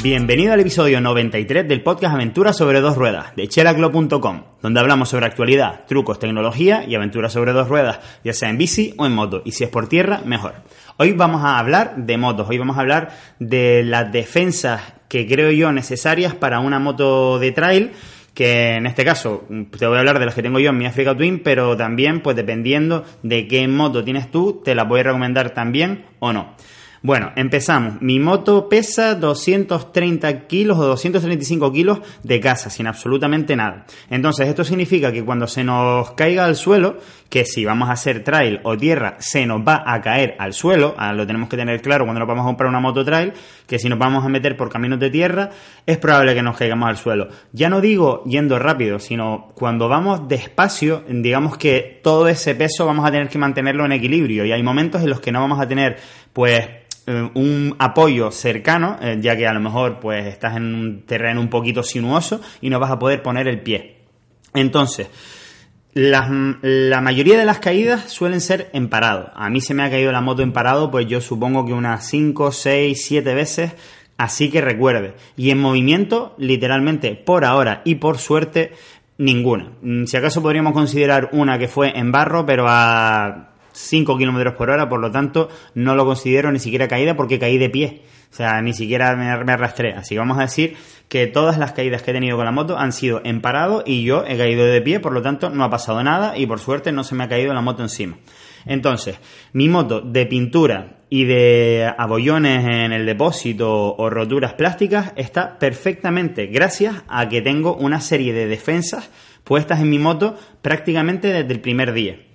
Bienvenido al episodio 93 del podcast Aventuras sobre dos ruedas de chelaclo.com, donde hablamos sobre actualidad, trucos, tecnología y aventuras sobre dos ruedas, ya sea en bici o en moto, y si es por tierra, mejor. Hoy vamos a hablar de motos, hoy vamos a hablar de las defensas que creo yo necesarias para una moto de trail que en este caso te voy a hablar de las que tengo yo en mi Africa Twin, pero también pues dependiendo de qué moto tienes tú, te la voy a recomendar también o no. Bueno, empezamos. Mi moto pesa 230 kilos o 235 kilos de casa, sin absolutamente nada. Entonces, esto significa que cuando se nos caiga al suelo, que si vamos a hacer trail o tierra, se nos va a caer al suelo, ah, lo tenemos que tener claro cuando nos vamos a comprar una moto trail, que si nos vamos a meter por caminos de tierra, es probable que nos caigamos al suelo. Ya no digo yendo rápido, sino cuando vamos despacio, digamos que todo ese peso vamos a tener que mantenerlo en equilibrio y hay momentos en los que no vamos a tener, pues, eh, un apoyo cercano, eh, ya que a lo mejor pues estás en un terreno un poquito sinuoso y no vas a poder poner el pie. Entonces, la, la, mayoría de las caídas suelen ser en parado. A mí se me ha caído la moto en parado, pues yo supongo que unas 5, 6, 7 veces, así que recuerde. Y en movimiento, literalmente, por ahora y por suerte, ninguna. Mm, si acaso podríamos considerar una que fue en barro, pero a 5 kilómetros por hora, por lo tanto no lo considero ni siquiera caída porque caí de pie. O sea, ni siquiera me, arrastré. Así que vamos a decir que todas las caídas que he tenido con la moto han sido en parado y yo he caído de pie, por lo tanto no ha pasado nada y por suerte no se me ha caído la moto encima. Entonces, mi moto de pintura y de abollones en el depósito o roturas plásticas está perfectamente gracias a que tengo una serie de defensas puestas en mi moto prácticamente desde el primer día.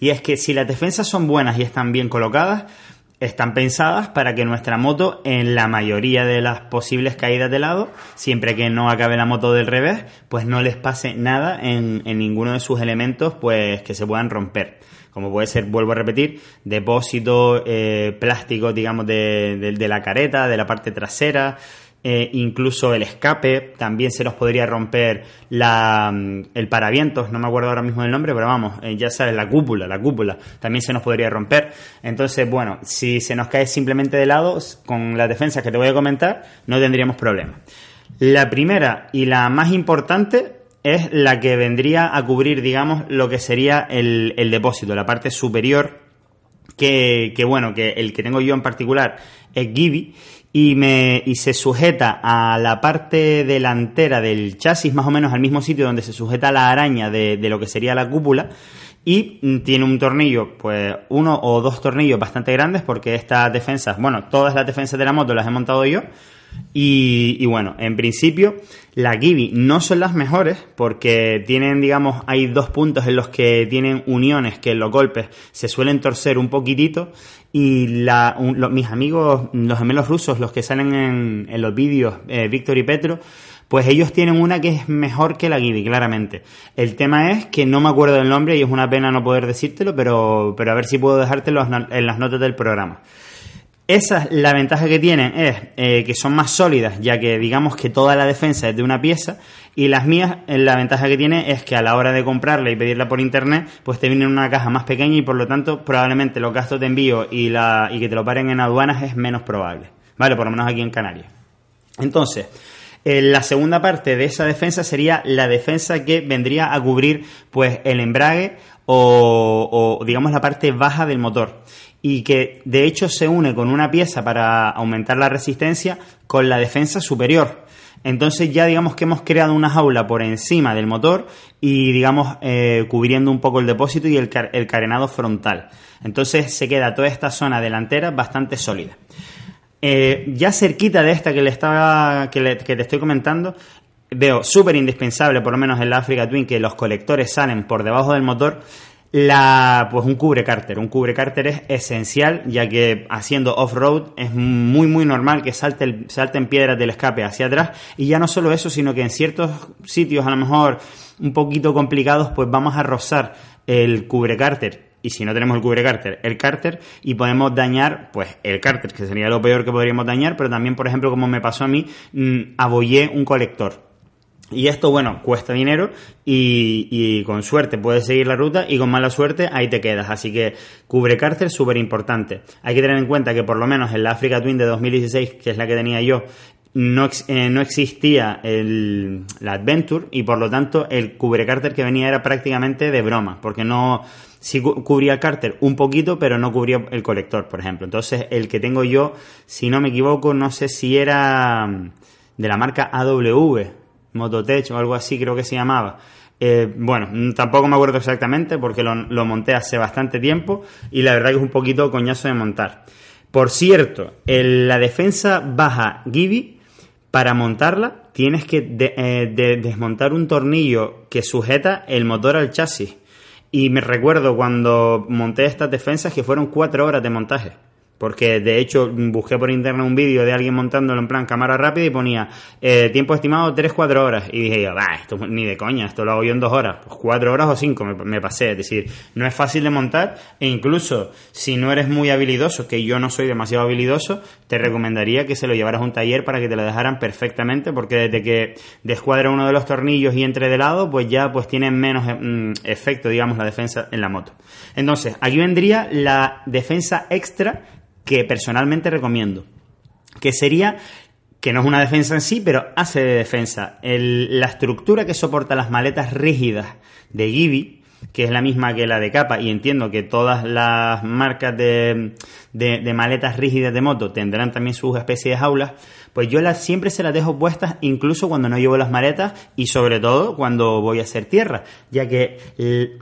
Y es que si las defensas son buenas y están bien colocadas, están pensadas para que nuestra moto, en la mayoría de las posibles caídas de lado, siempre que no acabe la moto del revés, pues no les pase nada en, ninguno de sus elementos, pues que se puedan romper. Como puede ser, vuelvo a repetir, depósito, eh, plástico, digamos, de la careta, de la parte trasera, eh, incluso el escape, también se nos podría romper la, mm, el paravientos, no me acuerdo ahora mismo del nombre, pero vamos, eh, ya sabes, la cúpula, la cúpula, también se nos podría romper. Entonces, bueno, si se nos cae simplemente de lado, con las defensas que te voy a comentar, no tendríamos problema. La primera y la más importante es la que vendría a cubrir, digamos, lo que sería el, el depósito, la parte superior, que, que, bueno, que el que tengo yo en particular es Gibi y, me, y se sujeta a la parte delantera del chasis, más o menos al mismo sitio donde se sujeta la araña de, de lo que sería la cúpula. Y tiene un tornillo, pues uno o dos tornillos bastante grandes, porque estas defensas, bueno, todas las defensas de la moto las he montado yo. Y, bueno, en principio la Gibi no son las mejores porque tienen, digamos, hay dos puntos en los que tienen uniones que en los golpes se suelen torcer un poquitito y la, mis amigos, los gemelos rusos, los que salen en, en los vídeos, eh, Víctor y Petro, pues ellos tienen una que es mejor que la Gibi, claramente. El tema es que no me acuerdo del nombre y es una pena no poder decírtelo, pero, pero a ver si puedo dejártelo en las notas del programa. Esa, la ventaja que tienen es eh, que son más sólidas, ya que digamos que toda la defensa es de una pieza, y las mías, eh, la ventaja que tiene es que a la hora de comprarla y pedirla por internet, pues te viene en una caja más pequeña y por lo tanto probablemente los gastos de envío y, la, y que te lo paren en aduanas es menos probable, ¿vale? Por lo menos aquí en Canarias. Entonces, eh, la segunda parte de esa defensa sería la defensa que vendría a cubrir pues el embrague o digamos la parte baja del motor y que de hecho se une con una pieza para aumentar la resistencia con la defensa superior. Entonces ya digamos que hemos creado una jaula por encima del motor y digamos eh, cubriendo un poco el depósito y el, carenado frontal. Entonces se queda toda esta zona delantera bastante sólida. Eh, ya cerquita de esta que le estaba que, que te estoy comentando veo súper indispensable, por lo menos en la Africa Twin, que los colectores salen por debajo del motor. La, pues un cubre cárter. Un cubre cárter es esencial, ya que haciendo off-road es muy, muy normal que salte salten piedras del escape hacia atrás. Y ya no solo eso, sino que en ciertos sitios, a lo mejor un poquito complicados, pues vamos a rozar el cubre cárter y si no tenemos el cubre cárter, el cárter y podemos dañar pues el cárter, que sería lo peor que podríamos dañar, pero también, por ejemplo, como me pasó a mí, mm, abollé un colector. Y esto, bueno, cuesta dinero y, con suerte puedes seguir la ruta y con mala suerte ahí te quedas. Así que cubre cárter súper importante. Hay que tener en cuenta que por lo menos en la Africa Twin de 2016, que es la que tenía yo, no, eh, no existía el, la Adventure y por lo tanto el cubre cárter que venía era prácticamente de broma, porque no sí cubría el cárter un poquito, pero no cubría el colector, por ejemplo. Entonces el que tengo yo, si no me equivoco, no sé si era de la marca AW Mototech o algo así creo que se llamaba. Eh, bueno, tampoco me acuerdo exactamente porque lo, monté hace bastante tiempo y la verdad que es un poquito coñazo de montar. Por cierto, la defensa baja Gibi, para montarla tienes que eh, desmontar un tornillo que sujeta el motor al chasis. Y me recuerdo cuando monté estas defensas que fueron cuatro horas de montaje. Porque de hecho busqué por internet un vídeo de alguien montándolo en plan cámara rápida y ponía eh, tiempo estimado 3-4 horas. Y dije, va, esto ni de coña, esto lo hago yo en 2 horas. Pues 4 horas o 5 me, pasé. Es decir, no es fácil de montar e incluso si no eres muy habilidoso, que yo no soy demasiado habilidoso, te recomendaría que se lo llevaras a un taller para que te lo dejaran perfectamente porque desde que descuadra uno de los tornillos y entre de lado, pues ya pues tiene menos mm, efecto, digamos, la defensa en la moto. Entonces, aquí vendría la defensa extra que personalmente recomiendo, que sería que no es una defensa en sí, pero hace de defensa. la estructura que soporta las maletas rígidas de Gibi, que es la misma que la de capa, y entiendo que todas las marcas de, de, maletas rígidas de moto tendrán también sus especies de jaulas, pues yo las, siempre se las dejo puestas incluso cuando no llevo las maletas y sobre todo cuando voy a hacer tierra, ya que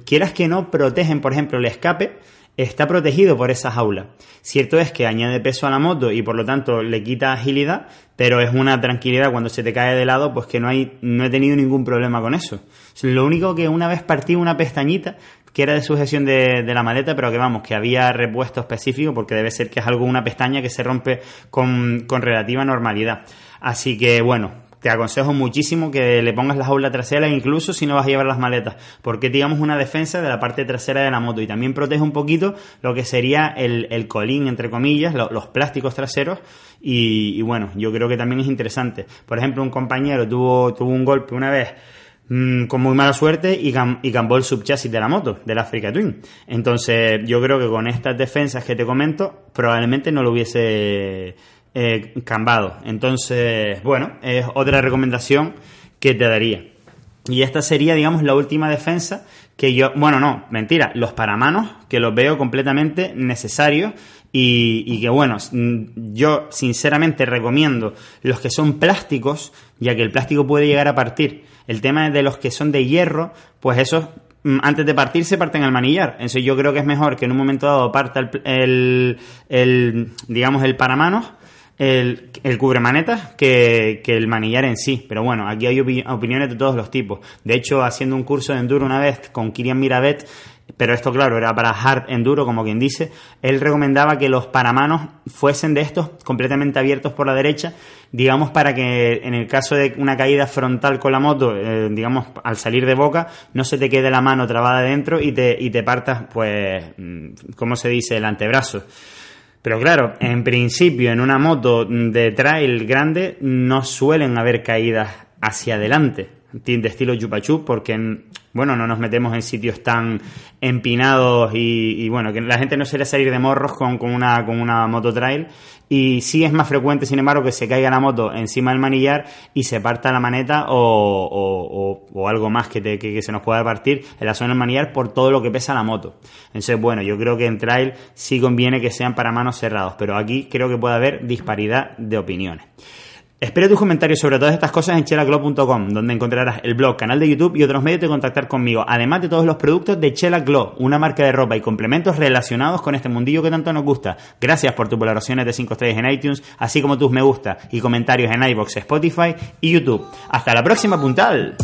quieras que no protegen, por ejemplo, el escape, está protegido por esa jaula. Cierto es que añade peso a la moto y por lo tanto le quita agilidad, pero es una tranquilidad cuando se te cae de lado, pues que no hay, no he tenido ningún problema con eso. Lo único que una vez partí una pestañita que era de sujeción de, de la maleta, pero que vamos, que había repuesto específico porque debe ser que es algo, una pestaña que se rompe con, con relativa normalidad. Así que bueno, te aconsejo muchísimo que le pongas la jaula trasera incluso si no vas a llevar las maletas, porque digamos una defensa de la parte trasera de la moto y también protege un poquito lo que sería el, colín, entre comillas, los plásticos traseros y, bueno, yo creo que también es interesante. Por ejemplo, un compañero tuvo, tuvo un golpe una vez mm, con muy mala suerte y, y cambó el subchasis de la moto, del Africa Twin. Entonces, yo creo que con estas defensas que te comento, probablemente no lo hubiese eh, cambado. Entonces, bueno, es otra recomendación que te daría. Y esta sería, digamos, la última defensa que yo, bueno, no, mentira, los paramanos, que los veo completamente necesarios y, y, que, bueno, yo sinceramente recomiendo los que son plásticos, ya que el plástico puede llegar a partir. El tema de los que son de hierro, pues esos mm, antes de partir se parten al manillar. Entonces yo creo que es mejor que en un momento dado parta el, el, el digamos, el paramanos el, el cubremanetas que, que, el manillar en sí. Pero bueno, aquí hay opiniones de todos los tipos. De hecho, haciendo un curso de enduro una vez con Kirian Mirabet, pero esto claro, era para hard enduro, como quien dice, él recomendaba que los paramanos fuesen de estos completamente abiertos por la derecha, digamos para que en el caso de una caída frontal con la moto, eh, digamos al salir de boca, no se te quede la mano trabada dentro y te, y te partas, pues, mm, ¿cómo se dice?, el antebrazo. Pero claro, en principio en una moto de trail grande no suelen haber caídas hacia adelante de estilo chupachup porque bueno no nos metemos en sitios tan empinados y, bueno que la gente no suele salir de morros con, con, una con una moto trail. Y sí es más frecuente sin embargo que se caiga la moto encima del manillar y se parta la maneta o, o, algo más que, que, se nos pueda partir en la zona del manillar por todo lo que pesa la moto. Entonces bueno yo creo que en trail sí conviene que sean para manos cerrados pero aquí creo que puede haber disparidad de opiniones Espero tus comentarios sobre todas estas cosas en chelaglow.com, donde encontrarás el blog, canal de YouTube y otros medios de contactar conmigo, además de todos los productos de Chela Glow, una marca de ropa y complementos relacionados con este mundillo que tanto nos gusta. Gracias por tus valoraciones de 5 estrellas en iTunes, así como tus me gusta y comentarios en iBox, Spotify y YouTube. Hasta la próxima, puntal.